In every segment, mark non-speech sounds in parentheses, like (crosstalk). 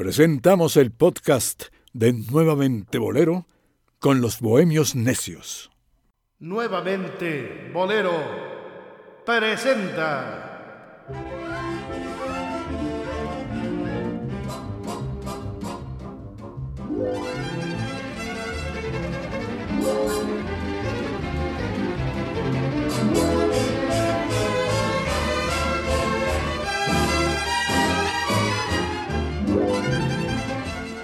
presentamos el podcast de Nuevamente Bolero con los Bohemios Necios. Nuevamente Bolero presenta.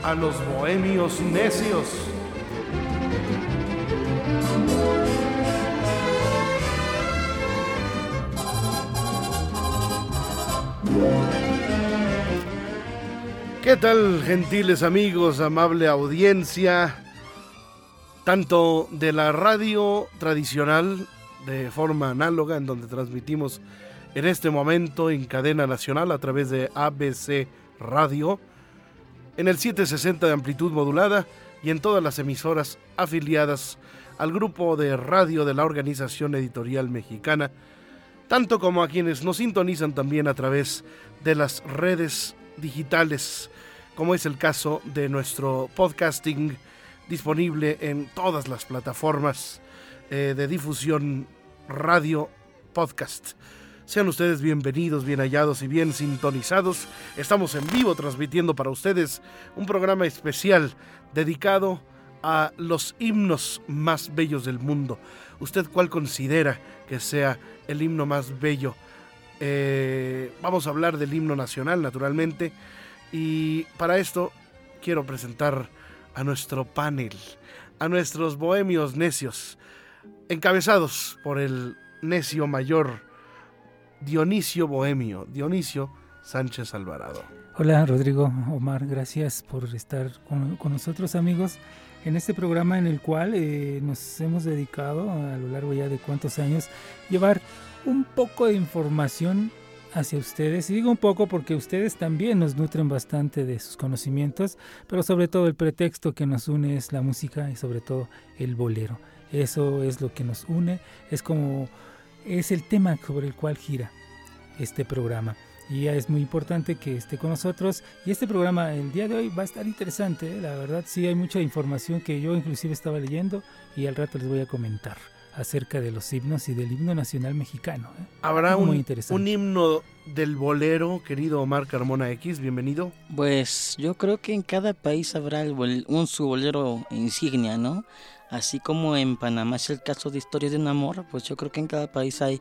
A los bohemios necios. ¿Qué tal, gentiles amigos, amable audiencia, tanto de la radio tradicional de forma análoga, en donde transmitimos en este momento en cadena nacional a través de ABC Radio, en el 760 de amplitud modulada y en todas las emisoras afiliadas al grupo de radio de la Organización Editorial Mexicana, tanto como a quienes nos sintonizan también a través de las redes digitales, como es el caso de nuestro podcasting disponible en todas las plataformas eh, de difusión radio podcast. Sean ustedes bienvenidos, bien hallados y bien sintonizados. Estamos en vivo transmitiendo para ustedes un programa especial dedicado a los himnos más bellos del mundo. ¿Usted cuál considera que sea el himno más bello? Eh, vamos a hablar del himno nacional, naturalmente. Y para esto quiero presentar a nuestro panel, a nuestros bohemios necios, encabezados por el necio mayor Dionisio Bohemio, Dionisio Sánchez Alvarado. Hola Rodrigo, Omar, gracias por estar con, nosotros amigos en este programa en el cual eh, nos hemos dedicado a lo largo ya de cuántos años llevar un poco de información hacia ustedes. Y digo un poco porque ustedes también nos nutren bastante de sus conocimientos, pero sobre todo el pretexto que nos une es la música y sobre todo el bolero. Eso es lo que nos une, es como es el tema sobre el cual gira este programa. Y es muy importante que esté con nosotros. Y este programa el día de hoy va a estar interesante. ¿eh? La verdad sí hay mucha información que yo inclusive estaba leyendo y al rato les voy a comentar acerca de los himnos y del himno nacional mexicano. ¿eh? Habrá un, un, himno del bolero, querido Omar Carmona X, bienvenido. Pues yo creo que en cada país habrá un su bolero insignia, ¿no? Así como en Panamá es el caso de Historia de un Amor, pues yo creo que en cada país hay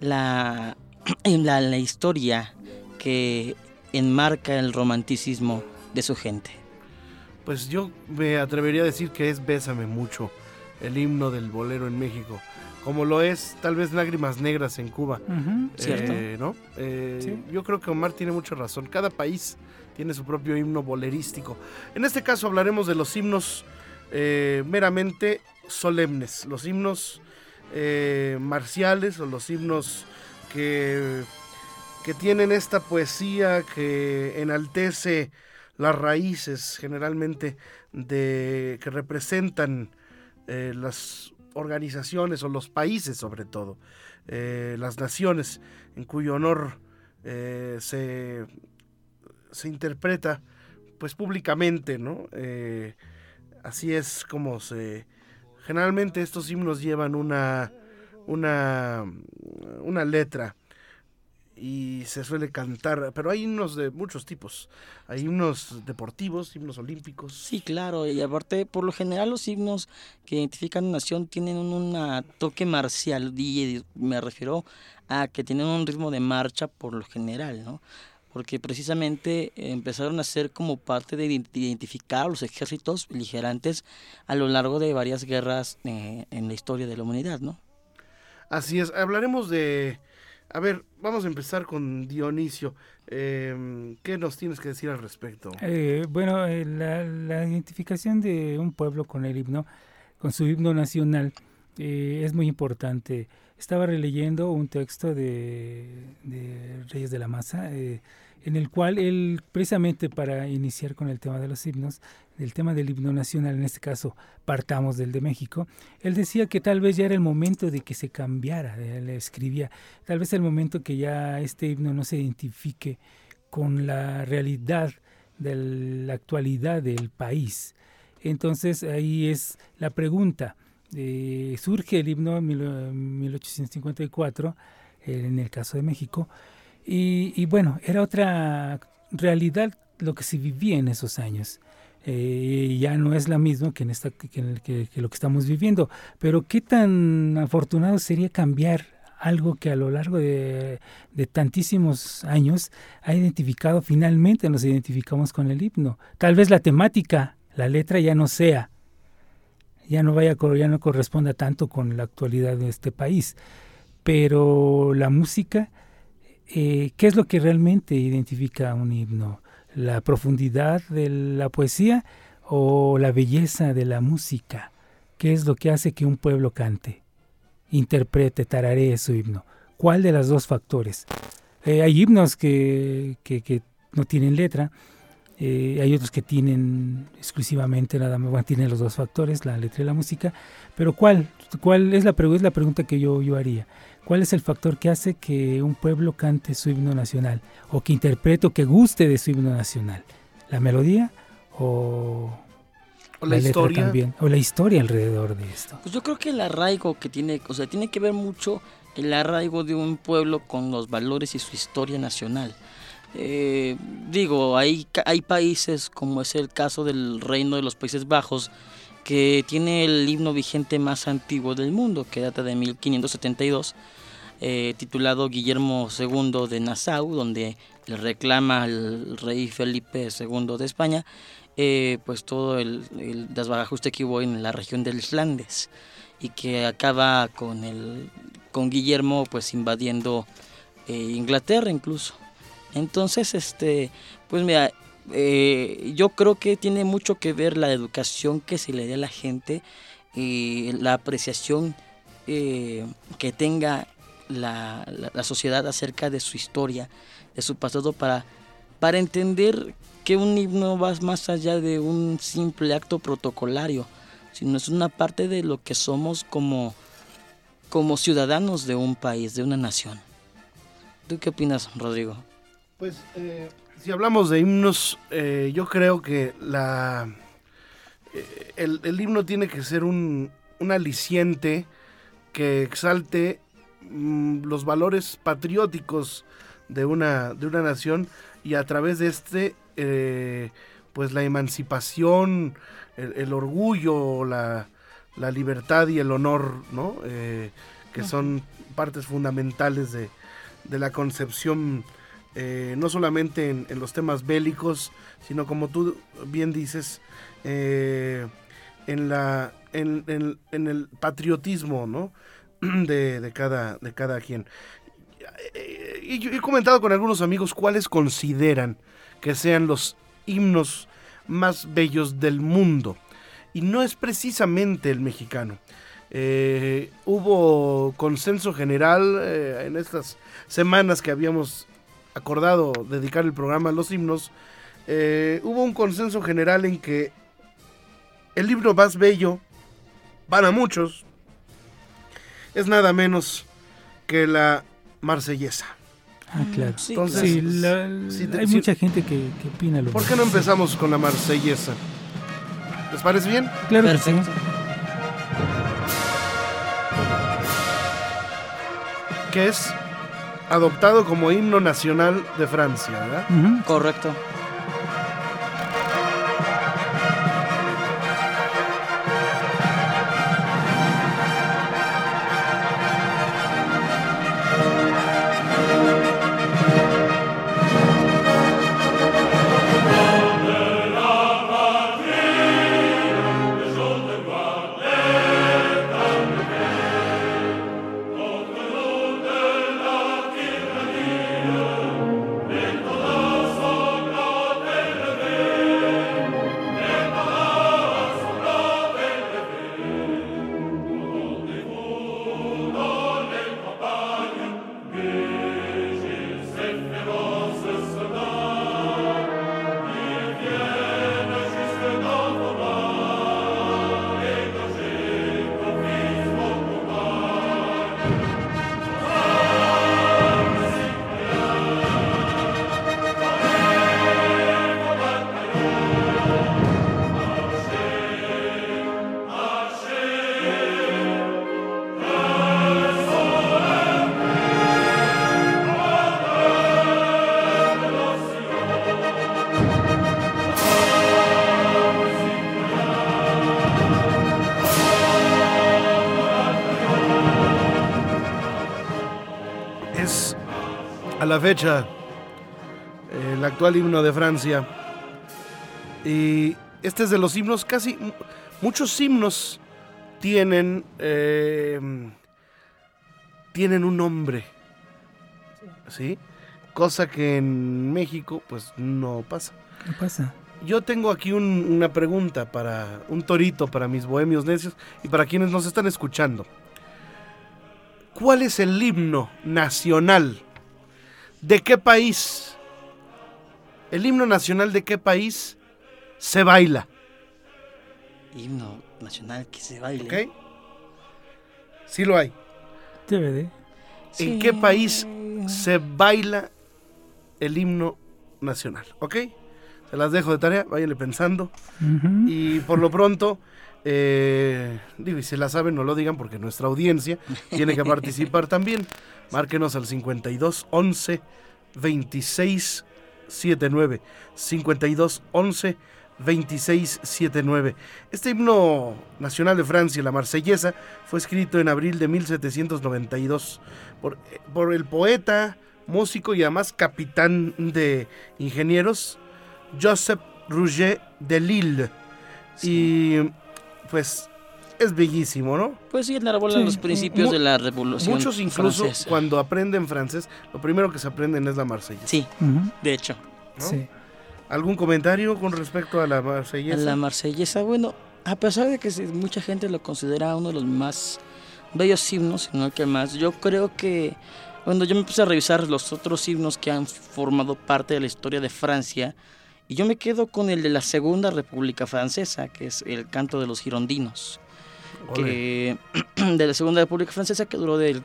la, (clears throat) la, la historia que enmarca el romanticismo de su gente. Pues yo me atrevería a decir que es Bésame mucho, el himno del bolero en México, como lo es tal vez Lágrimas Negras en Cuba. ¿Cierto? Eh, ¿no? Eh, yo creo que Omar tiene mucha razón. Cada país tiene su propio himno bolerístico. En este caso hablaremos de los himnos eh, meramente solemnes, los himnos eh, marciales o los himnos que, que tienen esta poesía que enaltece las raíces generalmente de que representan eh, las organizaciones o los países sobre todo, las naciones en cuyo honor se, se interpreta pues públicamente, ¿no? Así es como se... Generalmente estos himnos llevan una, una, una letra y se suele cantar, pero hay himnos de muchos tipos. Hay himnos deportivos, himnos olímpicos. Sí, claro, y aparte, por lo general los himnos que identifican una nación tienen un toque marcial, me refiero a que tienen un ritmo de marcha por lo general, ¿no? Porque precisamente empezaron a ser como parte de identificar a los ejércitos beligerantes a lo largo de varias guerras eh, en la historia de la humanidad, ¿no? Así es, hablaremos de... A ver, vamos a empezar con Dionisio. Em, ¿Qué nos tienes que decir al respecto? Eh, bueno, eh, la, identificación de un pueblo con el himno, con su himno nacional, es muy importante. Estaba releyendo un texto de, de Reyes de la Masa, en el cual él, precisamente para iniciar con el tema de los himnos, el tema del himno nacional, en este caso partamos del de México, él decía que tal vez ya era el momento de que se cambiara, él escribía, tal vez el momento que ya este himno no se identifique con la realidad de la actualidad del país. Entonces ahí es la pregunta. Eh, surge el himno en 1854, en el caso de México, y, bueno, era otra realidad lo que se vivía en esos años. Eh, ya no es la misma que, en esta, que, lo que estamos viviendo. Pero qué tan afortunado sería cambiar algo que a lo largo de, tantísimos años ha identificado, finalmente nos identificamos con el himno. Tal vez la temática, la letra ya no sea, ya no vaya, ya no corresponda tanto con la actualidad de este país, pero la música, eh, ¿qué es lo que realmente identifica un himno? la profundidad de la poesía o la belleza de la música? ¿Qué es lo que hace que un pueblo cante, interprete, tararee su himno? ¿Cuál de los dos factores? Eh, hay himnos que, que, no tienen letra, eh, hay otros que tienen exclusivamente nada más, bueno, tienen los dos factores, la letra y la música, pero ¿cuál? ¿Cuál es la, es la pregunta que yo, yo haría? ¿Cuál es el factor que hace que un pueblo cante su himno nacional o que interprete o que guste de su himno nacional? ¿La melodía o, la, historia también? ¿O la historia alrededor de esto? Pues yo creo que el arraigo que tiene, o sea, tiene que ver mucho el arraigo de un pueblo con los valores y su historia nacional. Eh, digo, hay, hay países como es el caso del Reino de los Países Bajos, que tiene el himno vigente más antiguo del mundo, que data de 1572, eh, titulado Guillermo II de Nassau, donde le reclama al rey Felipe II de España, eh, pues todo el, el desbarajuste que hubo en la región del Flandes y que acaba con el con Guillermo pues invadiendo eh, Inglaterra incluso. Entonces, este, pues mira, eh, yo creo que tiene mucho que ver la educación que se le dé a la gente y la apreciación eh, que tenga la, sociedad acerca de su historia, de su pasado, para, para entender que un himno va más allá de un simple acto protocolario, sino es una parte de lo que somos como, como ciudadanos de un país, de una nación. ¿Tú qué opinas, Rodrigo? Pues eh, si hablamos de himnos, eh, yo creo que la eh, el, himno tiene que ser un, aliciente que exalte mm, los valores patrióticos de una, de una nación y a través de este, eh, pues la emancipación, el, orgullo, la, la, libertad y el honor, ¿no? que son partes fundamentales de, de la concepción eh, no solamente en, los temas bélicos, sino como tú bien dices, eh, en, la, en, el patriotismo ¿no? (clears throat) de, cada, de cada quien. Eh, he comentado con algunos amigos cuáles consideran que sean los himnos más bellos del mundo. Y no es precisamente el mexicano. hubo consenso general en estas semanas que habíamos acordado dedicar el programa a los himnos, eh, hubo un consenso general en que el libro más bello, para muchos, es nada menos que la Marsellesa. Ah, claro. Entonces, hay mucha gente que, opina lo ¿Por qué no empezamos con la Marsellesa? ¿Les parece bien? Claro Perfecto. ¿Qué es? Adoptado como himno nacional de Francia, ¿verdad? Correcto. A la fecha el actual himno de Francia. Y este es de los himnos, casi muchos himnos tienen, eh, tienen un nombre. ¿Sí? Cosa que en México pues no pasa. No pasa. Yo tengo aquí una pregunta para un torito para mis bohemios necios y para quienes nos están escuchando. ¿Cuál es el himno nacional? ¿De qué país? ¿El himno nacional de qué país se baila? Himno nacional que se baila. ¿Ok? Sí lo hay. DVD. ¿En qué país se baila el himno nacional? ¿Ok? Se las dejo de tarea, váyanle pensando. Y por lo pronto, eh, digo, y si la saben, no lo digan porque nuestra audiencia tiene que (laughs) participar también. Márquenos al 52 11 26 79. 52 11 26 79. Este himno nacional de Francia, la marsellesa, fue escrito en abril de 1792 por, por el poeta, músico y además capitán de ingenieros Joseph Rouget de Lille. Y pues es bellísimo, ¿no? Pues sí, enarbolan los principios de la revolución. Muchos incluso cuando aprenden francés, lo primero que se aprenden es la marsellesa. Sí, de hecho. Sí. ¿Algún comentario con respecto a la marsellesa? La marsellesa, bueno, a pesar de que mucha gente lo considera uno de los más bellos himnos, sino que más, yo creo que cuando yo me puse a revisar los otros himnos que han formado parte de la historia de Francia, y yo me quedo con el de la Segunda República Francesa, que es el canto de los girondinos. Que, (clears throat) de la Segunda República Francesa que duró del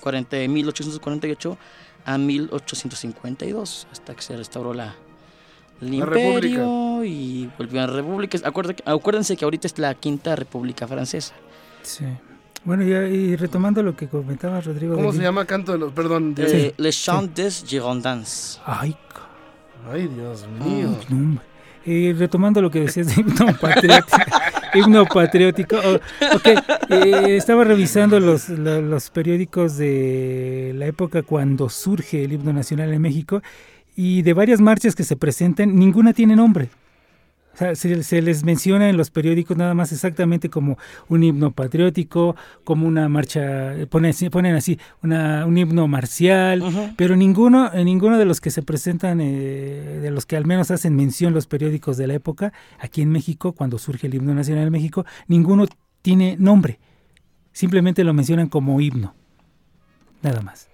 40, 1848 a 1852, hasta que se restauró la, el imperio y volvió a la república. Acuérdense, que ahorita es la quinta república francesa. Sí. Bueno, y retomando lo que comentaba Rodrigo. ¿Cómo se llama canto de los, perdón? De... Eh, Les Chants des Girondins. Ay, Ay, Dios mío. y retomando lo que decías de (laughs) (laughs) himno patriótico, himno patriótico eh, estaba revisando los, los, periódicos de la época cuando surge el himno nacional en México y de varias marchas que se presentan, ninguna tiene nombre se, les menciona en los periódicos nada más exactamente como un himno patriótico, como una marcha, ponen, ponen así, una, un himno marcial, pero ninguno, ninguno de los que se presentan, eh, de los que al menos hacen mención los periódicos de la época, aquí en México, cuando surge el himno nacional de México, ninguno tiene nombre, simplemente lo mencionan como himno, nada más.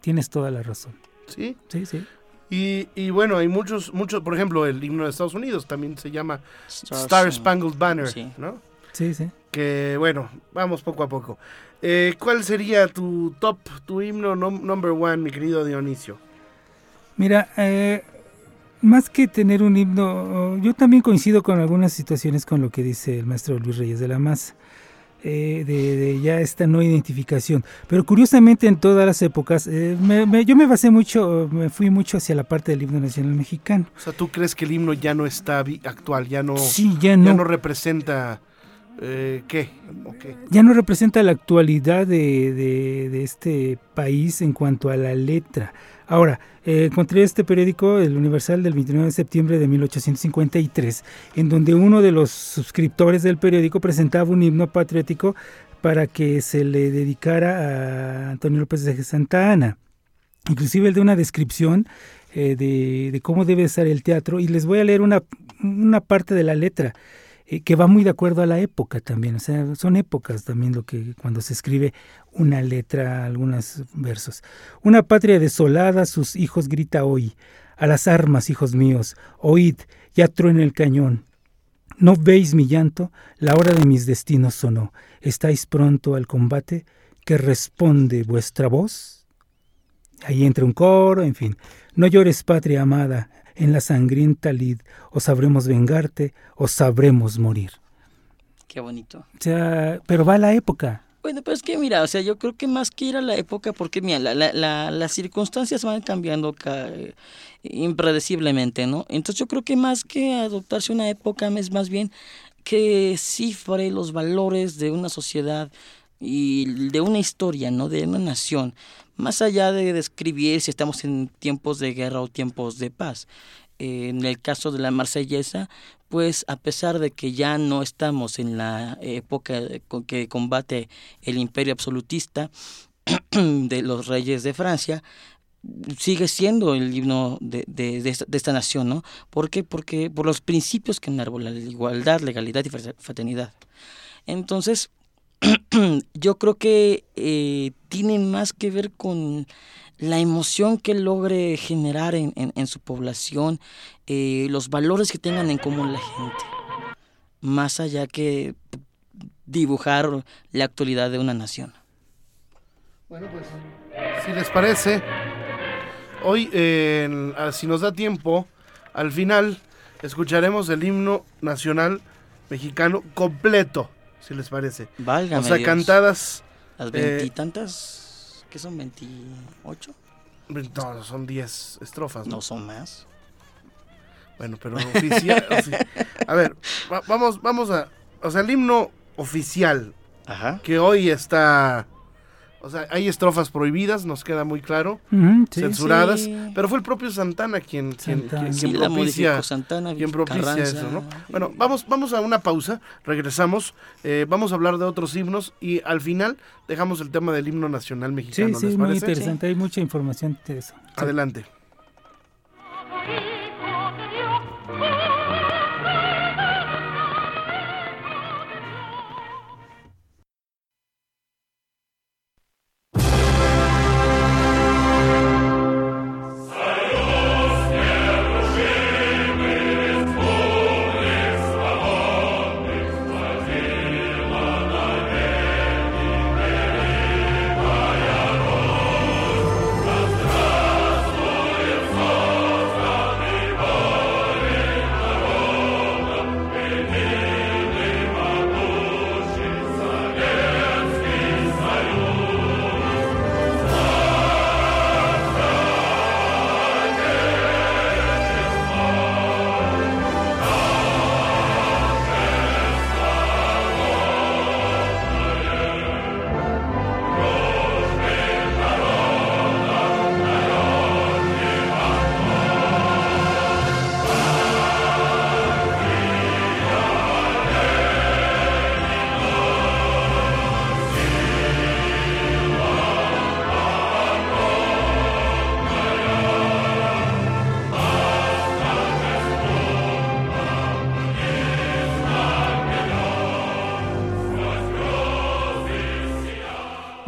Tienes toda la razón. Sí. Sí, sí. Y, bueno, hay muchos, muchos, por ejemplo, el himno de Estados Unidos también se llama Star Spangled Banner, ¿no? Sí, sí. Que bueno, vamos poco a poco. Eh, ¿Cuál sería tu top, tu himno number one, mi querido Dionisio? Mira, eh, más que tener un himno, yo también coincido con algunas situaciones con lo que dice el maestro Luis Reyes de la Maza. Eh, de, ya esta no identificación. Pero curiosamente en todas las épocas, eh, yo me basé mucho, me fui mucho hacia la parte del himno nacional mexicano. O sea, ¿tú crees que el himno ya no está actual, ya no, sí, ya no. Ya no representa... Eh, ¿qué? Ya no representa la actualidad de, de, este país en cuanto a la letra. Ahora, eh, encontré este periódico, El Universal, del 29 de septiembre de 1853, en donde uno de los suscriptores del periódico presentaba un himno patriótico para que se le dedicara a Antonio López de Santa Ana. Inclusive el de una descripción eh, de, cómo debe ser el teatro, y les voy a leer una, una parte de la letra. Eh, que va muy de acuerdo a la época también, o sea, son épocas también lo que cuando se escribe una letra, algunos versos. Una patria desolada, sus hijos grita hoy, a las armas, hijos míos, oíd, ya truena el cañón. ¿No veis mi llanto? La hora de mis destinos sonó. ¿Estáis pronto al combate? ¿Que responde vuestra voz? Ahí entra un coro, en fin. No llores, patria amada, en la sangrienta lid, o sabremos vengarte, o sabremos morir. Qué bonito. O sea, pero va la época. Bueno, pero es que mira, o sea, yo creo que más que ir a la época, porque mira, la, la, las circunstancias van cambiando eh, impredeciblemente, ¿no? Entonces yo creo que más que adoptarse una época es más bien que cifre los valores de una sociedad y de una historia, ¿no? De una nación, más allá de describir si estamos en tiempos de guerra o tiempos de paz. en el caso de la marsellesa, pues a pesar de que ya no estamos en la época que combate el imperio absolutista (clears throat) de los reyes de Francia, sigue siendo el himno de, de, esta, de, esta, nación, ¿no? ¿Por qué? Porque por los principios que enarbola la igualdad, legalidad y fraternidad. Entonces, (clears throat) yo creo que eh, tiene más que ver con la emoción que logre generar en, su población, eh, los valores que tengan en común la gente, más allá que dibujar la actualidad de una nación. Bueno, pues, si les parece, hoy, eh, si nos da tiempo, al final escucharemos el himno nacional mexicano completo si les parece. Válgame O sea, Dios. cantadas. Las eh, veintitantas, ¿qué son? ¿28? No, son 10 estrofas. ¿no? No son más. Bueno, pero oficial. (laughs) ofi- a ver, va- vamos, vamos a. O sea, el himno oficial Ajá. que hoy está. O sea, hay estrofas prohibidas, nos queda muy claro, sí. censuradas, sí. pero fue el propio Santana quien, quien, Santana. quien- Sí, quien la propicia, Santana, quien propicia Carranza. eso, ¿no? Bueno, vamos, vamos a una pausa, regresamos, eh, vamos a hablar de otros himnos y al final dejamos el tema del himno nacional Sí, mexicano, sí, ¿les muy parece? interesante. Hay mucha información de eso. Sí. Adelante.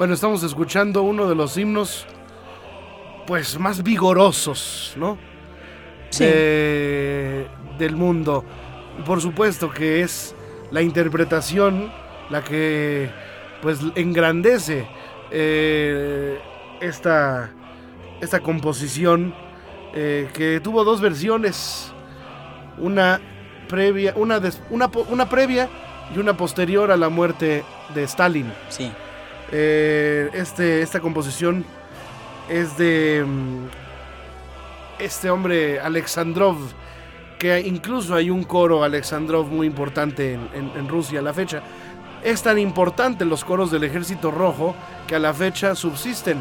Bueno, estamos escuchando uno de los himnos, pues, más vigorosos, ¿no? Sí. de- del mundo. Por supuesto que es la interpretación la que, pues, engrandece eh, esta, esta composición eh, que tuvo dos versiones, una previa, una, des- una, una previa y una posterior a la muerte de Stalin. Sí. Eh, este, esta composición es de mm, este hombre Alexandrov, que incluso hay un coro Alexandrov muy importante en, en- en Rusia a la fecha. Es tan importante los coros del ejército rojo que a la fecha subsisten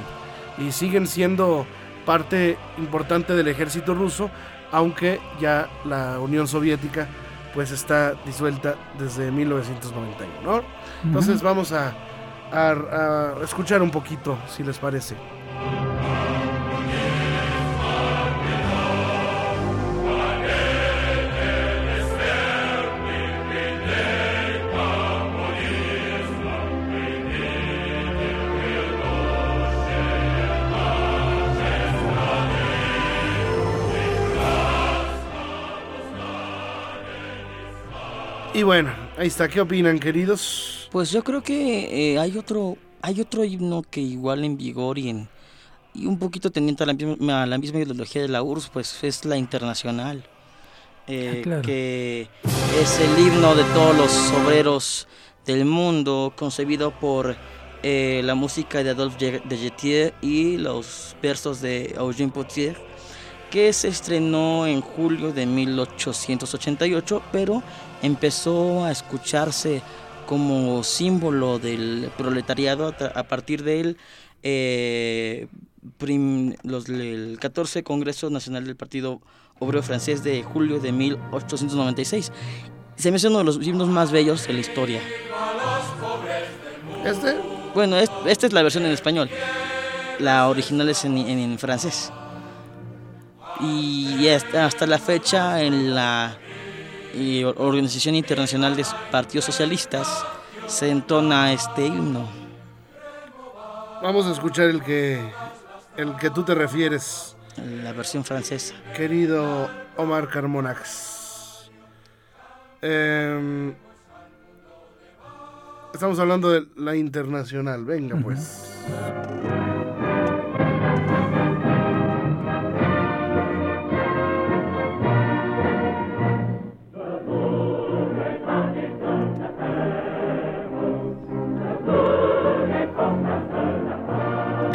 y siguen siendo parte importante del ejército ruso, aunque ya la Unión Soviética pues está disuelta desde 1991, ¿no? Entonces vamos a, a- escuchar un poquito, si les parece. Y bueno, ahí está. ¿Qué opinan, queridos? Pues yo creo que eh, hay otro hay otro himno que igual en vigor y en y un poquito teniente a la misma, a la misma ideología de la URSS, pues es la internacional. Eh, Ah, claro. Que es el himno de todos los obreros del mundo, concebido por eh, la música de Adolphe de Jetier y los versos de Eugène Potier, que se estrenó en julio de 1888, pero empezó a escucharse como símbolo del proletariado a, partir del eh, los, el 14 Congreso Nacional del Partido Obrero Francés de julio de 1896. Se me hace uno de los himnos más bellos de la historia. ¿Este? Bueno, esta es la versión en español. La original es en, francés. Y hasta la fecha en la Organización Internacional de Partidos Socialistas se entona este himno. Vamos a escuchar el que el que tú te refieres. La versión francesa. Querido Omar Carmonax. Em, estamos hablando de la internacional. Venga, pues.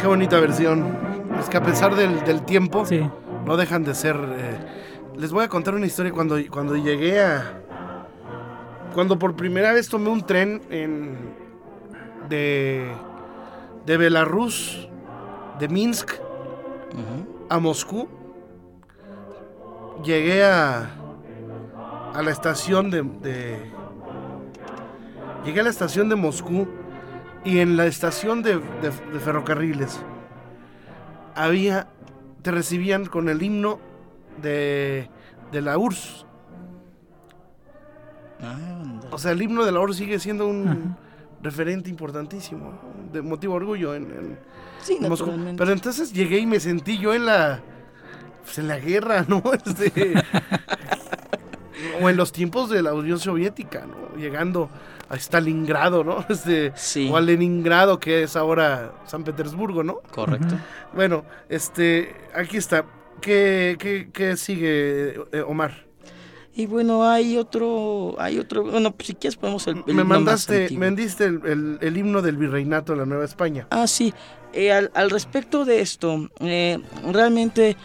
Qué bonita versión. Es que a pesar del, tiempo, no dejan de ser... Eh, les voy a contar una historia cuando, cuando llegué a... Cuando por primera vez tomé un tren en, de, de Belarus, de Minsk, a Moscú, llegué a, a la estación de, de, Llegué a la estación de Moscú y en la estación de, de ferrocarriles había, te recibían con el himno de, de la URSS. o sea, el himno de la URSS sigue siendo un referente importantísimo, de motivo de orgullo en, sí, Pero entonces llegué y me sentí yo en la, pues en la guerra, (laughs) ¿no? Este, (laughs) o en los tiempos de la Unión Soviética, ¿no? Llegando a Stalingrado, ¿no? (laughs) Este, sí. O a Leningrado, que es ahora San Petersburgo, ¿no? Correcto. Bueno, este, aquí está. ¿Qué, qué, qué sigue, eh, Omar? Y bueno, hay otro, hay otro, bueno, pues si quieres podemos el, Me mandaste, me diste el, el, himno del virreinato de la Nueva España. Ah, sí. Eh, al, al, respecto de esto, eh, realmente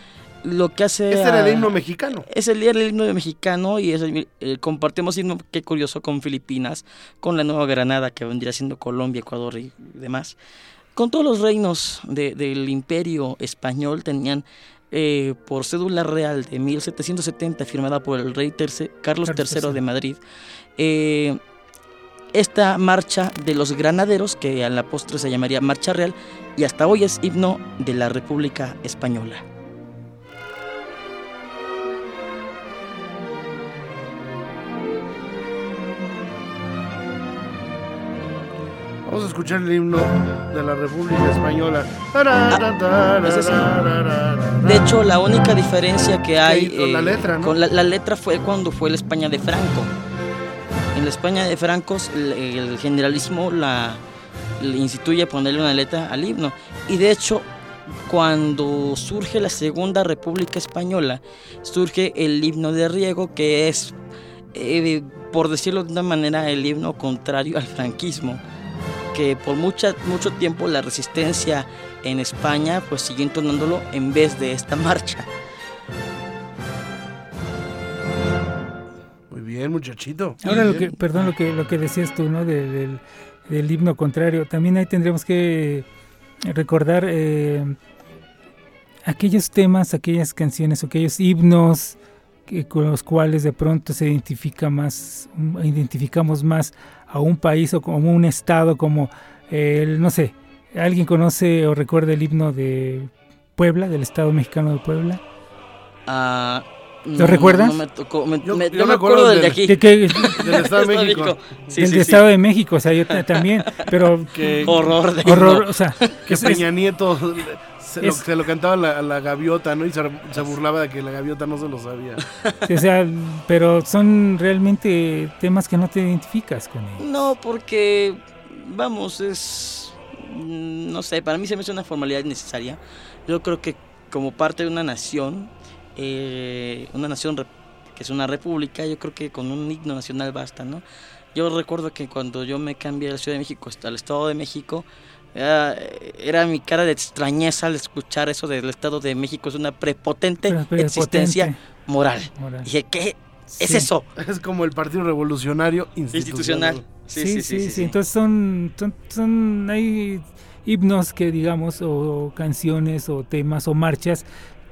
lo que hace... Este era el himno mexicano. Es el, el himno mexicano y es eh, compartimos himno, qué curioso, con Filipinas, con la Nueva Granada, que vendría siendo Colombia, Ecuador y demás. Con todos los reinos del imperio español tenían eh, por cédula real de 1770, firmada por el rey Carlos III de Madrid, eh, esta marcha de los granaderos, que a la postre se llamaría Marcha Real, y hasta hoy es himno de la República Española. Vamos a escuchar el himno de la República Española. Ah, de hecho, la única diferencia que hay con la eh, letra, con la, letra fue cuando fue la España de Franco. En la España de Franco, el, generalismo la, le instituye ponerle una letra al himno. Y de hecho, cuando surge la Segunda República Española, surge el himno de Riego, que es, eh, por decirlo de una manera, el himno contrario al franquismo que por mucha, mucho tiempo la resistencia en España pues siguió entonándolo en vez de esta (laughs) marcha. Muy bien, muchachito. Ahora lo que, perdón, lo que, lo que decías tú, ¿no? del, himno contrario. También ahí tendremos que recordar eh, aquellos temas, aquellas canciones, aquellos himnos que, con los cuales de pronto se identifica más, identificamos más a un país o como un estado como el, no sé, ¿alguien conoce o recuerda el himno de Puebla, del Estado mexicano de Puebla? ¿Lo recuerdas? No me tocó, yo, me acuerdo del de aquí. (laughs) del Estado de México. del Estado de México, o sea, yo también, (laughs) pero... Qué horror de Horror, o sea... Que Peña Nieto se, lo, cantaba la, la, gaviota, ¿no? Y se, burlaba de que la gaviota no se lo sabía. (laughs) o sea, pero son realmente temas que no te identificas con ellos. No, porque, vamos, es, mm, no sé, para mí se me hace una formalidad innecesaria. Yo creo que como parte de una nación, eh, una nación que es una república, yo creo que con un himno nacional basta, ¿no? Yo recuerdo que cuando yo me cambié de la Ciudad de México hasta el Estado de México, era, mi cara de extrañeza al escuchar eso del Estado de México. Es una prepotente, existencia moral. Dije, ¿qué es eso? (laughs) Es como el Partido Revolucionario Institucional. Sí, sí, sí. Entonces son, son, son, hay himnos que digamos, o canciones, o temas, o marchas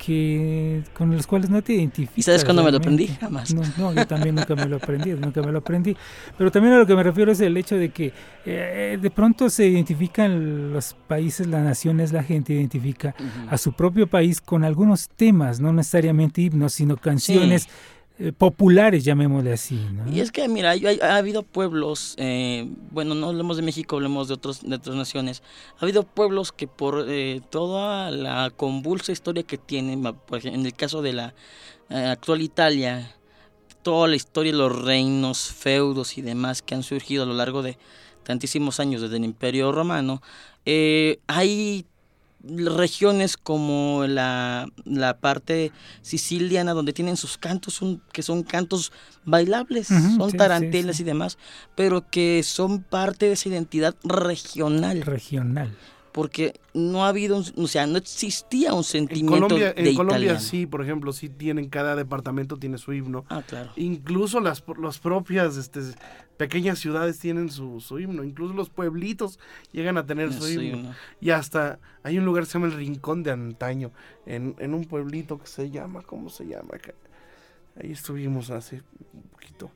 que con los cuales no te identificas. ¿Y sabes cuándo me lo aprendí? Jamás. No, yo también nunca me lo aprendí, nunca me lo aprendí. Pero también a lo que me refiero es el hecho de que eh, de pronto se identifican los países, las naciones, la gente identifica a su propio país con algunos temas, no necesariamente himnos, sino canciones. Eh, populares, llamémosle así. Y es que, mira, ha habido pueblos, eh, bueno, no hablemos de México, hablemos de, otros, de otras naciones, ha habido pueblos que por eh, toda la convulsa historia que tienen, en el caso de la actual Italia, toda la historia los reinos, feudos y demás que han surgido a lo largo de tantísimos años desde el Imperio Romano, hay regiones como la, la, parte siciliana donde tienen sus cantos que son cantos bailables, son tarantelas y demás, pero que son parte de esa identidad regional. Regional. Porque no ha habido, o sea, no existía un sentimiento en Colombia, En Colombia sí, por ejemplo, sí tienen, cada departamento tiene su himno. Ah, claro. Incluso las, las propias este, pequeñas ciudades tienen su, himno, incluso los pueblitos llegan a tener su himno. Y hasta hay un lugar que se llama el Rincón de Antaño, en, en un pueblito que se llama, ¿cómo se llama? Ahí estuvimos hace un poquito.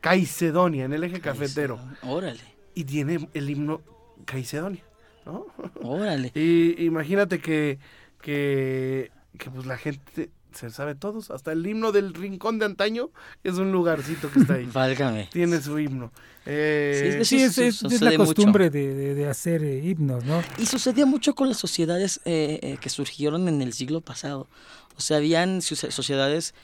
Caicedonia, en el eje cafetero. Órale. Y tiene el himno Caicedonia, ¿no? Órale. (laughs) y imagínate que, que, que pues la gente se sabe todos, hasta el himno del Rincón de Antaño es un lugarcito que está ahí. (laughs) Válgame. Tiene su himno. Eh, sí, es, la costumbre de, hacer eh, himnos, ¿no? Y sucedía mucho con las sociedades eh, que surgieron en el siglo pasado. O sea, habían sociedades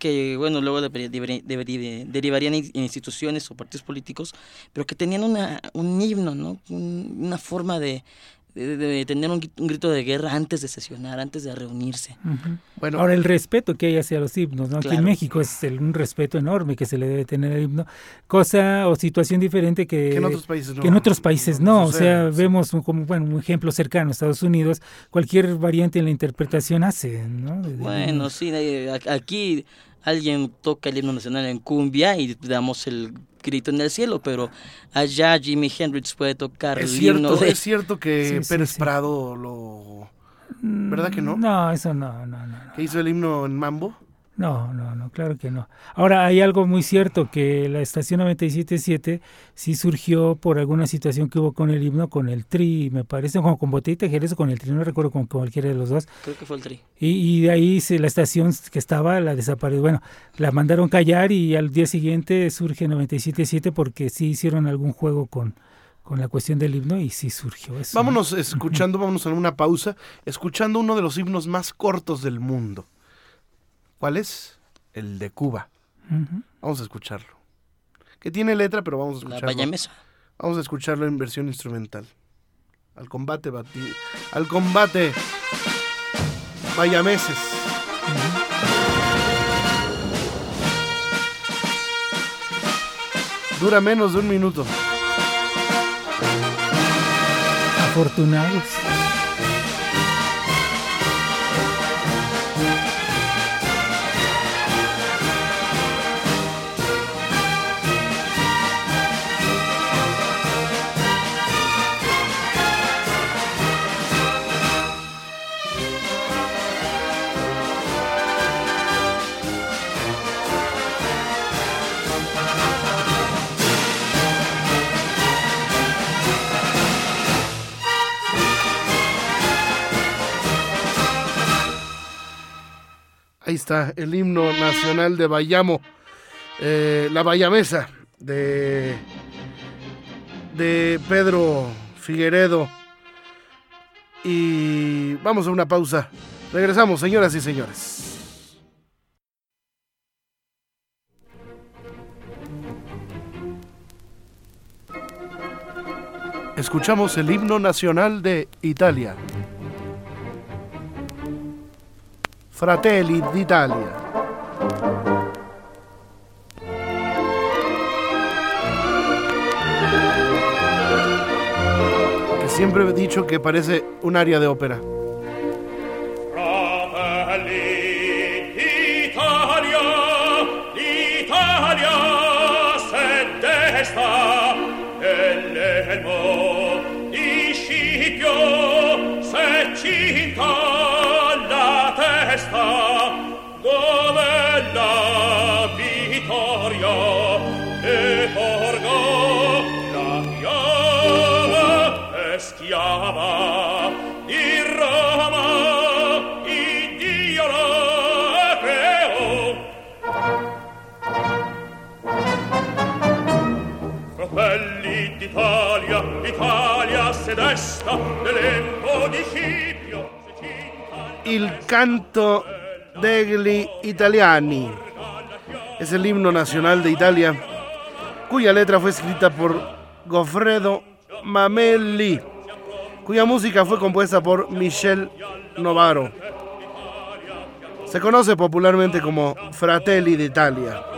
que, bueno, luego derivarían en instituciones o partidos políticos, pero que tenían una, un himno, ¿no? una forma de, de, tener un, grito de guerra antes de sesionar, antes de reunirse. Bueno, ahora el respeto que hay hacia los himnos, ¿no? Aquí en México es un respeto enorme que se le debe tener al himno, cosa o situación diferente que, en otros países no. Que en otros países no, o sea, vemos un, como bueno, un ejemplo cercano, Estados Unidos, cualquier variante en la interpretación hace, ¿no? bueno, sí, aquí alguien toca el himno nacional en cumbia y damos el grito en el cielo, pero allá Jimi Hendrix puede tocar es cierto, Es cierto que Pérez Prado lo... ¿Verdad que no? No, eso no, no, no. ¿Que hizo el himno en mambo? No, no, no, claro que no. Ahora, hay algo muy cierto, que la estación 97.7 sí surgió por alguna situación que hubo con el himno, con el tri, me parece, como con Botellita Jerez o con el tri, no recuerdo con cualquiera de los dos. Creo que fue el tri. Y, de ahí se, la estación que estaba, la desapareció, bueno, la mandaron callar y al día siguiente surge 97.7 porque sí hicieron algún juego con, con la cuestión del himno y sí surgió eso. Vámonos (laughs) escuchando, vámonos en una pausa, escuchando uno de los himnos más cortos del mundo. ¿Cuál es? El de Cuba. Vamos a escucharlo. Que tiene letra, pero vamos a escucharlo. La mesa. Vamos a escucharlo en versión instrumental. Al combate, al combate. Vaya meses. Dura menos de un minuto. Afortunados. Ahí está, el himno nacional de Bayamo, eh, la Bayamesa de, de Pedro Figueredo. Y vamos a una pausa. Regresamos, señoras y señores. Escuchamos el himno nacional de Italia. Fratelli d'Italia. Que siempre he dicho que parece un área de ópera. Il canto degli italiani es el himno nacional de Italia, cuya letra fue escrita por Goffredo Mamelli, cuya música fue compuesta por Michel Novaro. Se conoce popularmente como Fratelli d'Italia.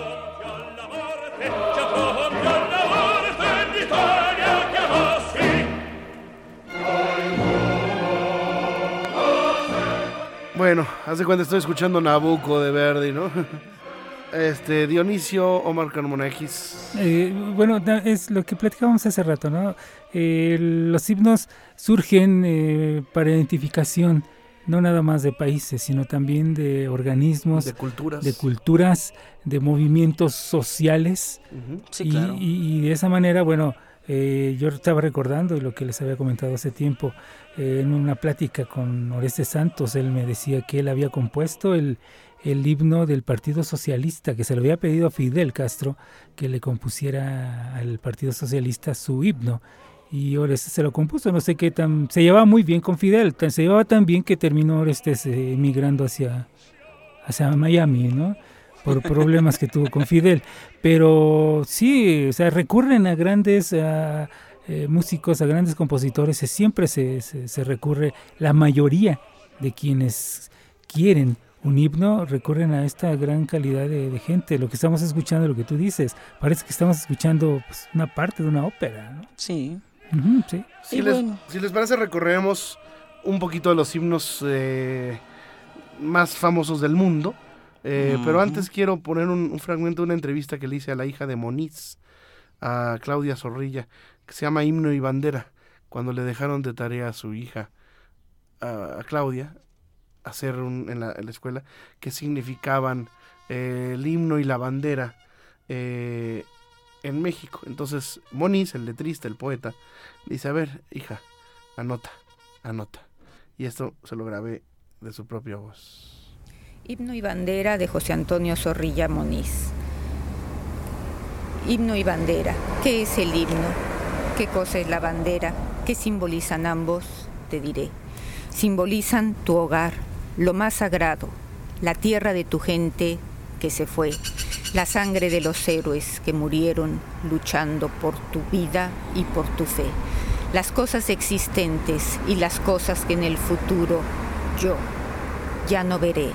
Bueno, hace cuando estoy escuchando Nabucco de Verdi, ¿no? (laughs) Este, Dionisio Omar Carmonegis. Eh, bueno, es lo que platicábamos hace rato, ¿no? Eh, los himnos surgen eh, para identificación, no nada más de países, sino también de organismos, de culturas, de, culturas, de movimientos sociales. Sí, claro. y, de esa manera, bueno, yo estaba recordando lo que les había comentado hace tiempo en una plática con Oreste Santos, él me decía que él había compuesto el, el himno del Partido Socialista, que se lo había pedido a Fidel Castro que le compusiera al Partido Socialista su himno. Y Oreste se lo compuso, no sé qué tan... Se llevaba muy bien con Fidel, se llevaba tan bien que terminó Orestes emigrando hacia, hacia Miami, ¿no? Por problemas que tuvo con Fidel. Pero sí, o sea, recurren a grandes... Eh, músicos, a grandes compositores, siempre se, se, recurre, la mayoría de quienes quieren un himno recurren a esta gran calidad de, gente. Lo que estamos escuchando, lo que tú dices, parece que estamos escuchando pues, una parte de una ópera. ¿no? Sí. sí. Si, les, si, les, parece, recorremos un poquito de los himnos eh, más famosos del mundo. Eh, pero antes quiero poner un, un, fragmento de una entrevista que le hice a la hija de Moniz, a Claudia Zorrilla, que se llama Himno y Bandera, cuando le dejaron de tarea a su hija, a, Claudia, hacer en, la, escuela, qué significaban eh, el himno y la bandera eh, en México. Entonces, Moniz, el letrista, el poeta, dice, a ver, hija, anota, anota. Y esto se lo grabé de su propia voz. Himno y bandera de José Antonio Zorrilla Moniz. Himno y bandera. ¿Qué es el himno? ¿Qué cosa es la bandera? ¿Qué simbolizan ambos? Te diré. Simbolizan tu hogar, lo más sagrado, la tierra de tu gente que se fue, la sangre de los héroes que murieron luchando por tu vida y por tu fe, las cosas existentes y las cosas que en el futuro yo ya no veré.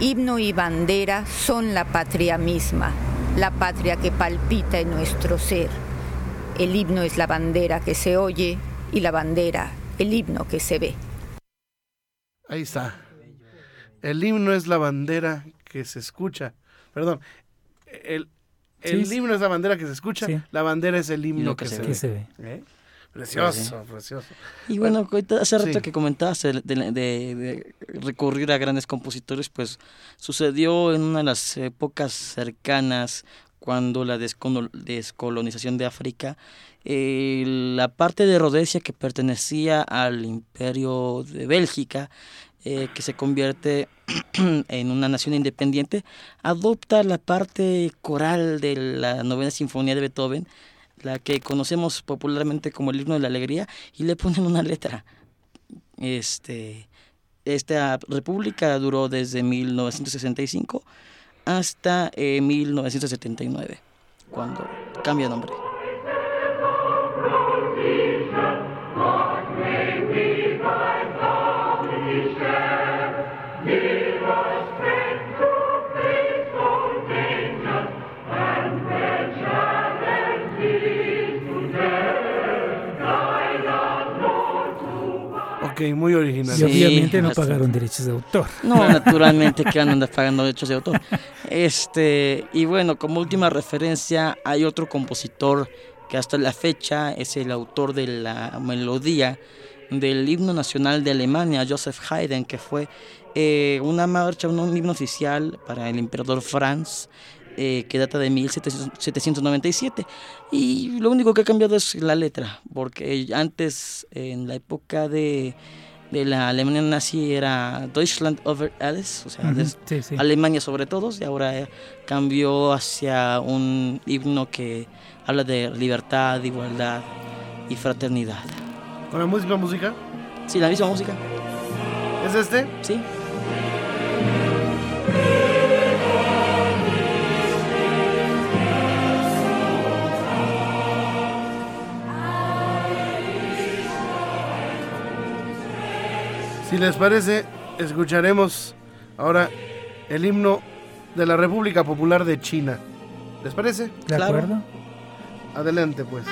Himno y bandera son la patria misma, la patria que palpita en nuestro ser el himno es la bandera que se oye y la bandera, el himno que se ve. Ahí está. El himno es la bandera que se escucha. Perdón. El, himno es la bandera que se escucha, la bandera es el himno que, se, ve. ¿Eh? Precioso, precioso. Y bueno, hace rato que comentabas de, recurrir a grandes compositores, pues sucedió en una de las épocas cercanas cuando la descolonización de África, eh, la parte de Rhodesia que pertenecía al imperio de Bélgica, eh, que se convierte (clears throat) en una nación independiente, adopta la parte coral de la novena sinfonía de Beethoven, la que conocemos popularmente como el himno de la alegría, y le ponen una letra. Este, esta república duró desde 1965 hasta 1979, eh, cuando cambia nombre. Muy original. Y obviamente no pagaron derechos de autor. No, naturalmente que andan pagando derechos de autor. Este, y bueno, como última referencia, hay otro compositor que hasta la fecha es el autor de la melodía del himno nacional de Alemania, Joseph Haydn, que fue eh, una marcha, un, himno oficial para el emperador Franz, eh, que data de 1797. Y lo único que ha cambiado es la letra, porque antes, en la época de, de la Alemania nazi, era Deutschland over alles, o sea, Alemania sobre todos, y ahora cambió hacia un himno que habla de libertad, igualdad y fraternidad. ¿Con la misma música? Sí, la misma música. ¿Es este? Sí. Si les parece, escucharemos ahora el himno de la República Popular de China. ¿Les parece? De acuerdo. Adelante, pues.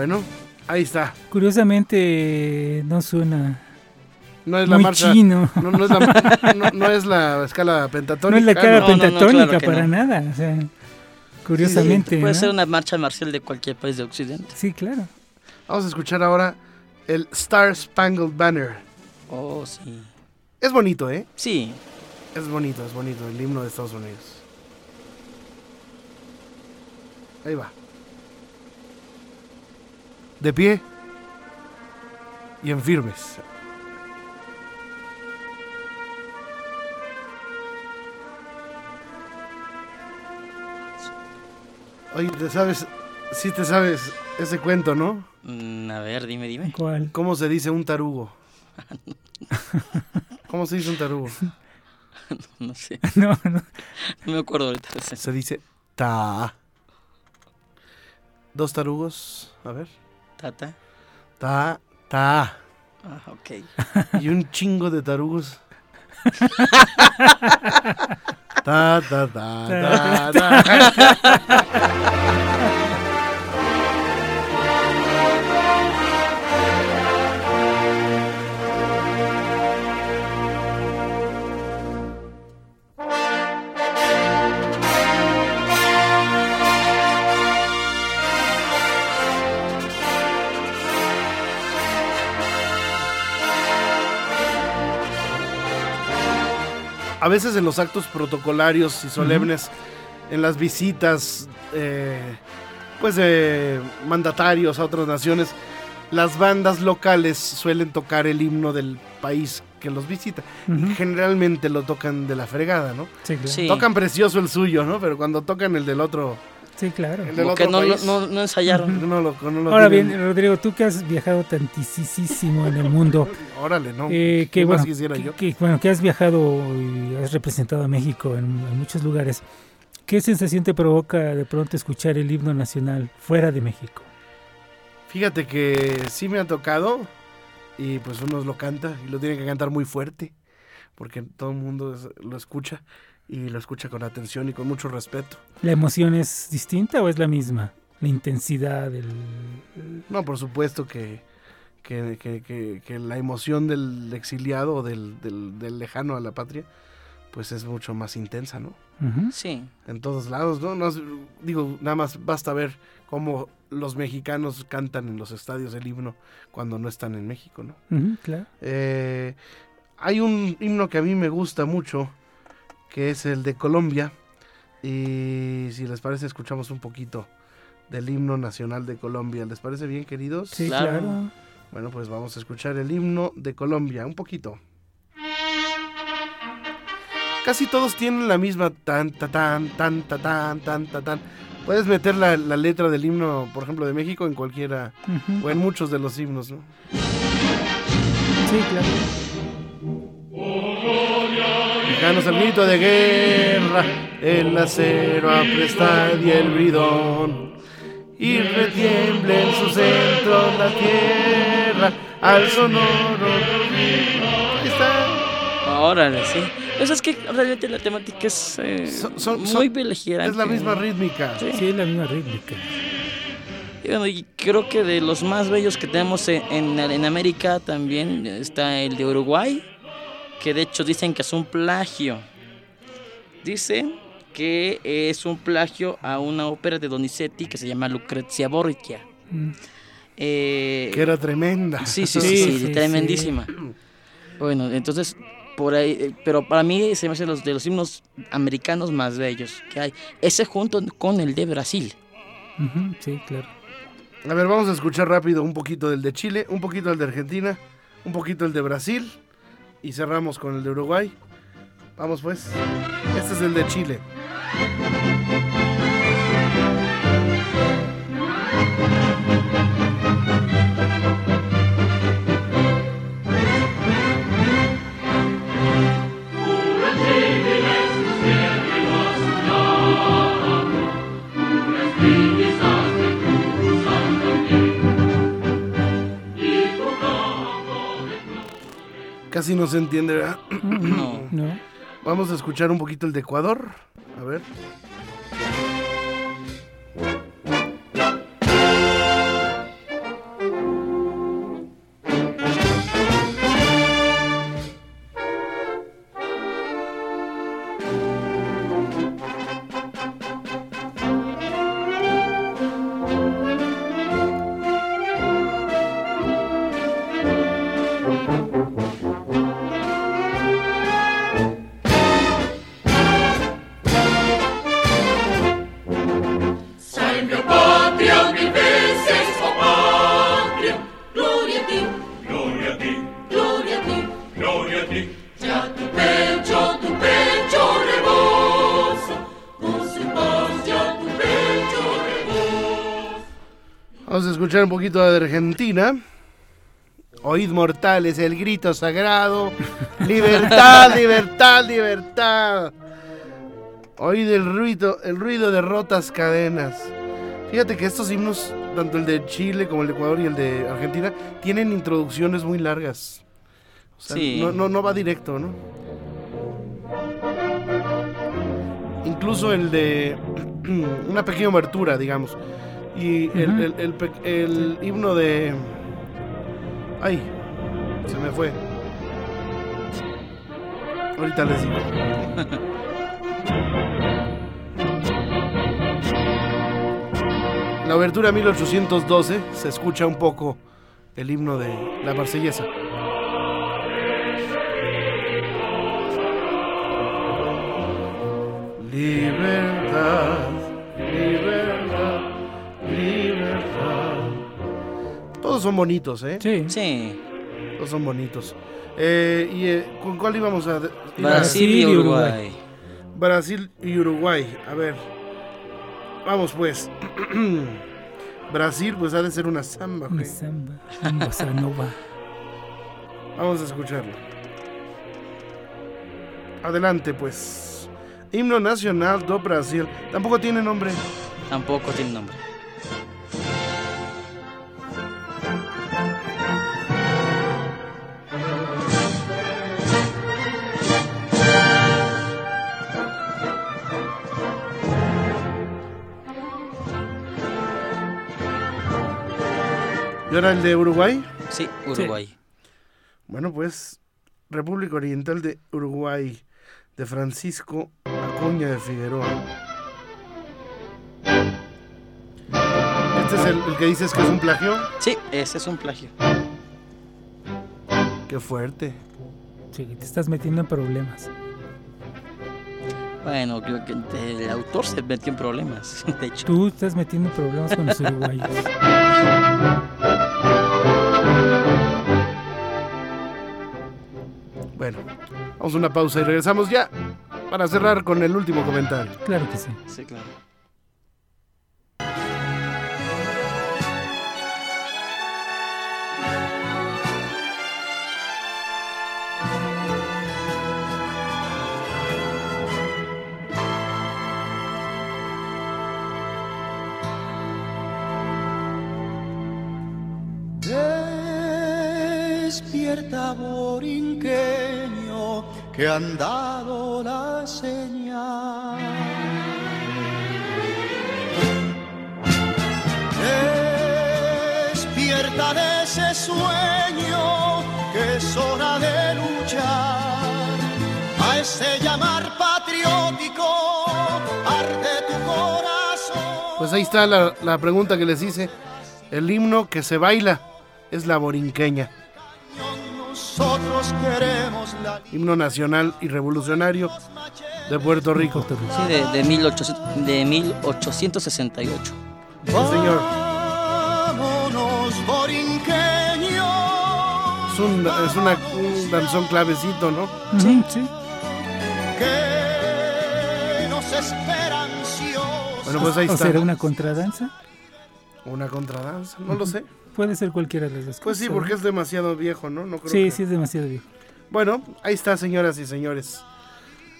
Bueno, ahí está. Curiosamente no suena no es la muy marcha, chino. No, no es la, (laughs) no- no es la escala pentatónica. (laughs) No es la cara no, no, no, pentatónica claro para no. nada. O sea, curiosamente. Puede ¿no? ser una marcha marcial de cualquier país de Occidente. Sí, claro. Vamos a escuchar ahora el Star Spangled Banner. Oh, sí. Es bonito, ¿eh? Sí, Es bonito, es bonito, el himno de Estados Unidos. Ahí va. De pie y en firmes. Oye, ¿te sabes? Sí te sabes ese cuento, ¿no? Mm, a ver, dime, dime. ¿Cuál? ¿Cómo se dice un tarugo? (laughs) ¿Cómo se dice un tarugo? (laughs) No sé, (laughs) No, no. no me acuerdo ahorita. Se dice ta. Dos tarugos, a ver. Tata. Ta, ta. Ah, ok. (laughs) Y un chingo de tarugos. (laughs) Ta, ta, ta, ta, ta. A veces en los actos protocolarios y solemnes, en las visitas, eh, pues de mandatarios a otras naciones, las bandas locales suelen tocar el himno del país que los visita. Generalmente lo tocan de la fregada, ¿no? Sí, claro. Sí. Tocan precioso el suyo, ¿no? Pero cuando tocan el del otro, Sí, claro. el del Como que otro no, no, país, no, no ensayaron. no lo, no lo Ahora tienen. bien, Rodrigo, tú que has viajado tantísimo en el mundo, Órale, no. eh, ¿Qué que, más bueno, quisiera que, yo? que, bueno, que has viajado y has representado a México en, en muchos lugares, ¿qué sensación te provoca de pronto escuchar el himno nacional fuera de México? Fíjate que sí me ha tocado y pues uno lo canta y lo tiene que cantar muy fuerte porque todo el mundo es- lo escucha y lo escucha con atención y con mucho respeto. ¿La emoción es distinta o es la misma? La intensidad, el... No, por supuesto que, que, que- que- que la emoción del exiliado o del, del- del lejano a la patria pues es mucho más intensa, ¿no? Sí. En todos lados, ¿no? No digo, nada más basta ver cómo los mexicanos cantan en los estadios el himno cuando no están en México, ¿no? Claro. Eh, hay un himno que a mí me gusta mucho, que es el de Colombia. Y si les parece, escuchamos un poquito del himno nacional de Colombia. ¿Les parece bien, queridos? Sí, Claro. claro. Bueno, pues vamos a escuchar el himno de Colombia, un poquito. Casi todos tienen la misma tan, ta, tan, tan, ta, tan, tan, ta, tan. Puedes meter la, la letra del himno, por ejemplo, de México en cualquiera, o en muchos de los himnos, ¿no? Sí, claro. Mexicanos al grito de guerra, el acero apresta y el bridón. Y retiemble en su centro la tierra al sonoro Ahí está. Órale, sí. Eso es que realmente la temática es eh, Son- son- muy beligerante. Es la misma rítmica. Sí. Sí, es la misma rítmica. Y bueno, y creo que de los más bellos que tenemos en, en, en América también está el de Uruguay, que de hecho dicen que es un plagio. Dicen que es un plagio a una ópera de Donizetti que se llama Lucrezia Borgia. Mm. Eh, Que era tremenda. Sí, sí, (laughs) sí, Sí, sí, sí, tremendísima. Bueno, entonces, por ahí, eh, pero para mí se me hace los de los himnos americanos más bellos que hay. Ese junto con el de Brasil. Sí, claro. A ver, vamos a escuchar rápido un poquito del de Chile, un poquito del de Argentina, un poquito el de Brasil y cerramos con el de Uruguay. Vamos pues. Este es el de Chile. Casi no se entiende, ¿verdad? No. No. Vamos a escuchar un poquito el de Ecuador. A ver. De Argentina. Oíd mortales, el grito sagrado. Libertad, (laughs) libertad, libertad. Oíd el ruido, el ruido de rotas cadenas. Fíjate que estos himnos, tanto el de Chile como el de Ecuador y el de Argentina, tienen introducciones muy largas. O sea, Sí. no, no, no va directo, ¿no? Incluso el de (clears throat) una pequeña obertura, digamos. Y el, el- el himno de... Ay, se me fue. Ahorita les digo. La obertura 1812 se escucha un poco el himno de la marsellesa. Libertad, Todos son bonitos, ¿eh? Sí. Sí, Todos son bonitos. Eh, ¿Y eh, con cuál íbamos a...? Brasil y Uruguay. Uruguay. Brasil y Uruguay. A ver. Vamos pues. (clears throat) Brasil pues ha de ser una samba. Una samba. (laughs) Vamos a escucharlo. Adelante pues. Himno nacional do Brasil. Tampoco tiene nombre. Tampoco tiene nombre. ¿Y ahora el de Uruguay? Sí, Uruguay. Bueno pues. República Oriental de Uruguay. De Francisco Acuña de Figueroa. Este es el, el que dices que es un plagio. Sí, ese es un plagio. Qué fuerte. Sí, te estás metiendo en problemas. Bueno, creo que el autor se metió en problemas, (laughs) de hecho. Tú estás metiendo en problemas con los uruguayos. (laughs) Bueno, vamos a una pausa y regresamos ya para cerrar con el último comentario. Claro que sí. Sí, claro. Despierta, borinqueño, que han dado la señal. Despierta de ese sueño que es hora de luchar. A ese llamar patriótico arde tu corazón. Pues ahí está la, la pregunta que les hice. El himno que se baila es la borinqueña. Nosotros queremos la Himno nacional y revolucionario de Puerto Rico. Sí, de, de, 1800 de 1868. Sí, señor. Vámonos, borinqueños. Es un, es una, un danzón clavecito, ¿no? Sí, sí. que nos espera ansiosos. Bueno, pues ahí ¿O está. será una contradanza? Una contradanza, no lo sé. Puede ser cualquiera de las dos Pues sí, porque ¿no? es demasiado viejo, ¿no? no creo Sí, que- sí, es demasiado viejo. Bueno, ahí está, señoras y señores.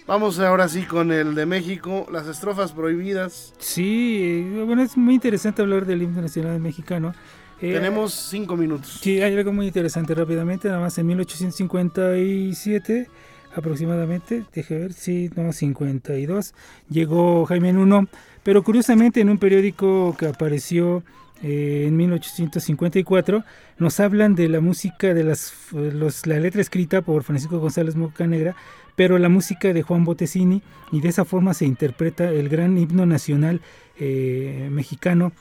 Vamos ahora sí con el de México, las estrofas prohibidas. Sí, eh, bueno, es muy interesante hablar del himno nacional mexicano. Eh, Tenemos cinco minutos. Sí, hay algo muy interesante rápidamente, nada más en 1857 aproximadamente, deje ver, sí, no, 52, llegó Jaime Nuno, pero curiosamente en un periódico que apareció eh, en 1854 nos hablan de la música de las los- la letra escrita por Francisco González Mocanegra, pero la música de Juan Botesini y de esa forma se interpreta el gran himno nacional eh, mexicano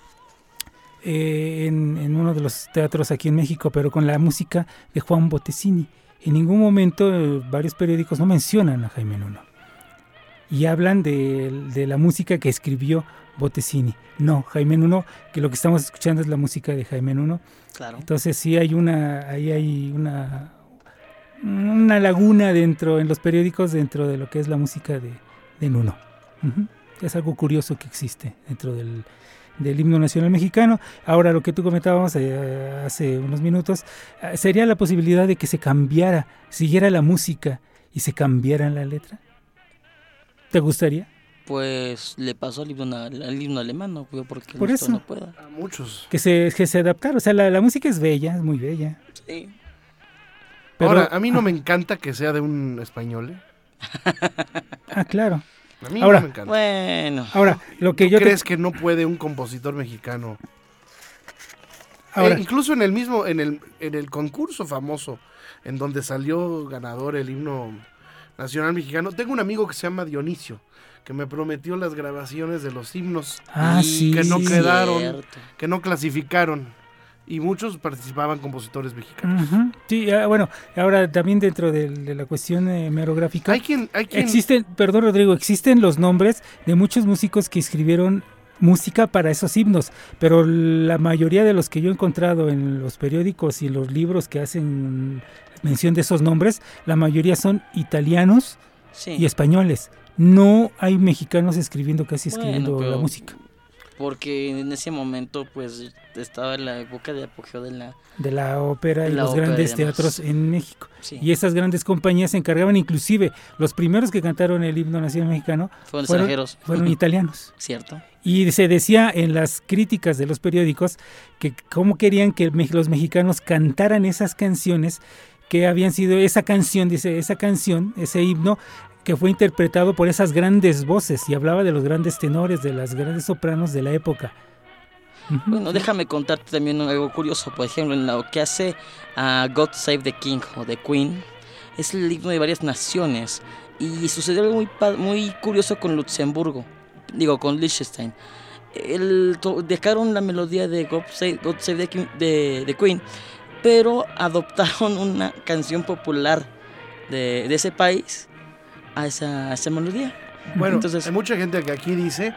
eh, en, uno de los teatros aquí en México, pero con la música de Juan Botesini. En ningún momento eh, varios periódicos no mencionan a Jaime Nuno y hablan de, de la música que escribió Botesini. No, Jaime Nuno, que lo que estamos escuchando es la música de Jaime Nuno. Claro. Entonces sí hay una, ahí hay una, una laguna dentro, en los periódicos, dentro de lo que es la música de, de Nuno. Es algo curioso que existe dentro del, del himno nacional mexicano. Ahora, lo que tú comentábamos eh, hace unos minutos, eh, sería la posibilidad de que se cambiara, siguiera la música y se cambiara la letra. ¿Te gustaría? Pues le pasó al himno, al himno alemán, no veo por eso. no pueda. A muchos. Que se, que se adaptara. O sea, la, la música es bella, es muy bella. Sí. Pero- Ahora, a mí no me encanta que sea de un español. ¿eh? (laughs) Ah, claro. A mí Ahora, no me encanta. Bueno, Ahora, lo que ¿Tú yo te- crees que no puede un compositor mexicano? Ahora, Eh, incluso en el mismo, en el, en el concurso famoso, en donde salió ganador el himno nacional mexicano, tengo un amigo que se llama Dionisio, que me prometió las grabaciones de los himnos ah, y sí. que no sí, quedaron. cierto. que no clasificaron. Y muchos participaban compositores mexicanos. Sí, bueno, ahora también dentro de, la cuestión eh, merográfica, Hay quien, hay quien existen, perdón Rodrigo, existen los nombres de muchos músicos que escribieron música para esos himnos, pero la mayoría de los que yo he encontrado en los periódicos y los libros que hacen mención de esos nombres, la mayoría son italianos Sí. y españoles. No hay mexicanos escribiendo casi Bueno, escribiendo la música Porque en ese momento, pues, estaba en la época de apogeo de la... de la ópera y La los ópera grandes teatros en México. Sí, Y esas grandes compañías se encargaban, inclusive los primeros que cantaron el himno nacional mexicano fueron fueron, extranjeros. fueron italianos. Cierto. Y se decía en las críticas de los periódicos que cómo querían que los mexicanos cantaran esas canciones que habían sido esa canción, dice, esa canción, ese himno que fue interpretado por esas grandes voces y hablaba de los grandes tenores, de las grandes sopranos de la época. Bueno, déjame contarte también algo curioso. Por ejemplo, en lo que hace a God Save the King o The Queen, es el himno de varias naciones. Y sucedió algo muy, muy curioso con Luxemburgo, digo, con Liechtenstein. El, dejaron la melodía de God Save, God Save the, King- de, The Queen, pero adoptaron una canción popular de, de ese país a esa, a esa melodía. Bueno, Entonces- hay mucha gente que aquí dice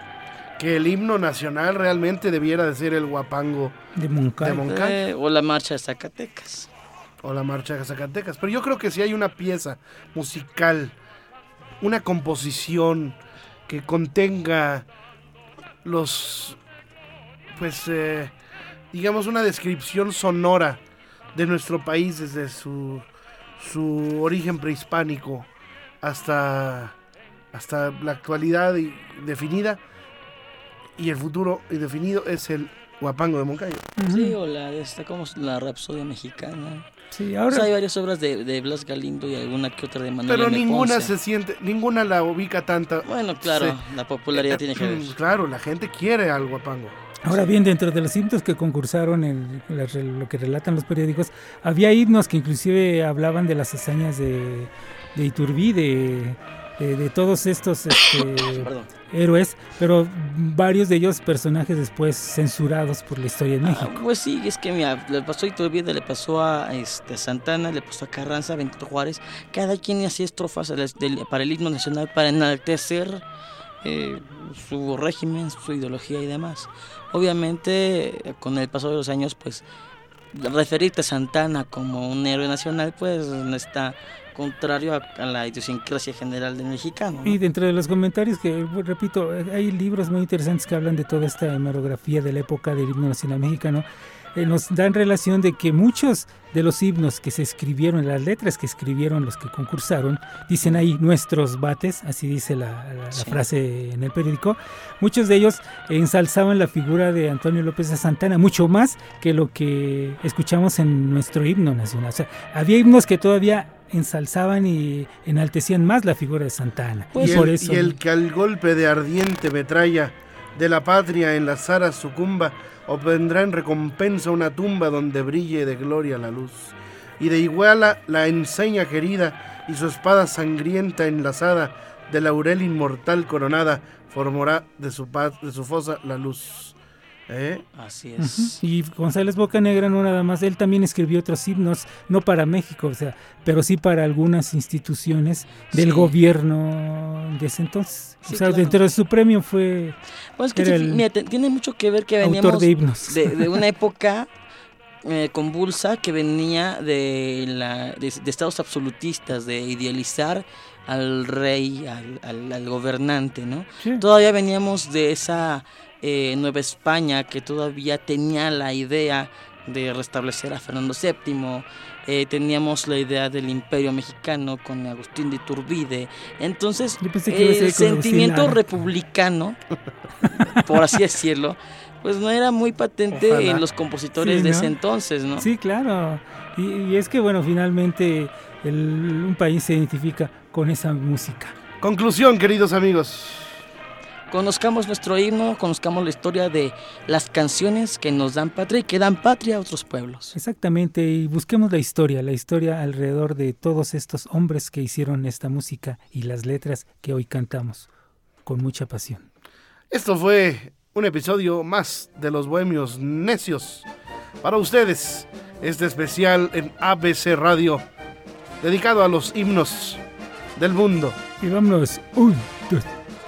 que el himno nacional realmente debiera de ser el guapango De Moncayo. de Moncay Eh, o la marcha de Zacatecas. o la marcha de Zacatecas. Pero yo creo que si hay una pieza musical, una composición que contenga los, pues, eh, digamos, una descripción sonora de nuestro país desde su, su origen prehispánico hasta, hasta la actualidad y- definida y el futuro indefinido es el Huapango de Moncayo. Sí, o la de esta, como la Rapsodia Mexicana. Sí, O ahora sea, hay varias obras de, de Blas Galindo y alguna que otra de Manuel Pero M. ninguna Ponce. se siente, ninguna la ubica tanta. Bueno, claro, Sí. la popularidad Eh, tiene que ver. mm, Claro, la gente quiere al guapango. Ahora bien, dentro de los himnos que concursaron en lo que relatan los periódicos, había himnos que inclusive hablaban de las hazañas de, de Iturbide, de, de todos estos este, (coughs) héroes, pero varios de ellos personajes después censurados por la historia de Ah, México. pues sí, es que mira, le pasó a Iturbide, le pasó a este, Santana, le pasó a Carranza, a Benito Juárez. Cada quien hacía estrofas para el himno nacional para enaltecer eh, su régimen, su ideología y demás. Obviamente, con el paso de los años, pues referirte a Santana como un héroe nacional, pues no está contrario a, a la idiosincrasia general del mexicano. ¿no? Y dentro de los comentarios que, bueno, repito, hay libros muy interesantes que hablan de toda esta hemerografía de la época del himno nacional mexicano. Eh, nos dan relación de que muchos de los himnos que se escribieron, las letras que escribieron los que concursaron, dicen ahí nuestros bates, así dice la, la- la Sí. frase en el periódico, muchos de ellos ensalzaban la figura de Antonio López de Santana, mucho más que lo que escuchamos en nuestro himno nacional. O sea, había himnos que todavía ensalzaban y enaltecían más la figura de Santana. y, por el, eso, y el que al golpe de ardiente metralla de la patria en las aras sucumba, obtendrá en recompensa una tumba donde brille de gloria la luz. Y de iguala la enseña querida y su espada sangrienta enlazada de laurel inmortal coronada formará de su, paz, de su fosa la luz. ¿Eh? Así es. Y González Bocanegra no nada más, él también escribió otros himnos, no para México, o sea, pero sí para algunas instituciones del Sí. gobierno de ese entonces. Sí, o sea, claro. dentro de su premio fue Bueno, es que sí, mira, tiene mucho que ver que autor veníamos de himnos. de, de una (laughs) época eh, convulsa que venía de, la, de, de estados absolutistas, de idealizar al rey, al, al- al gobernante, ¿no? Sí. Todavía veníamos de esa eh, Nueva España que todavía tenía la idea de restablecer a Fernando VII, eh, teníamos la idea del imperio mexicano con Agustín de Iturbide, entonces el sentimiento republicano, por así (laughs) decirlo, pues no era muy patente Ojalá. en los compositores Sí, de ¿no? ese entonces, ¿no? Sí, claro. Y, y es que, bueno, finalmente el- un país se identifica con esa música. Conclusión, queridos amigos. Conozcamos nuestro himno, conozcamos la historia de las canciones que nos dan patria y que dan patria a otros pueblos. Exactamente, y busquemos la historia, la historia alrededor de todos estos hombres que hicieron esta música y las letras que hoy cantamos con mucha pasión. Esto fue un episodio más de Los Bohemios Necios. Para ustedes, este especial en ABC Radio, dedicado a los himnos del mundo. Y vámonos. Un, dos,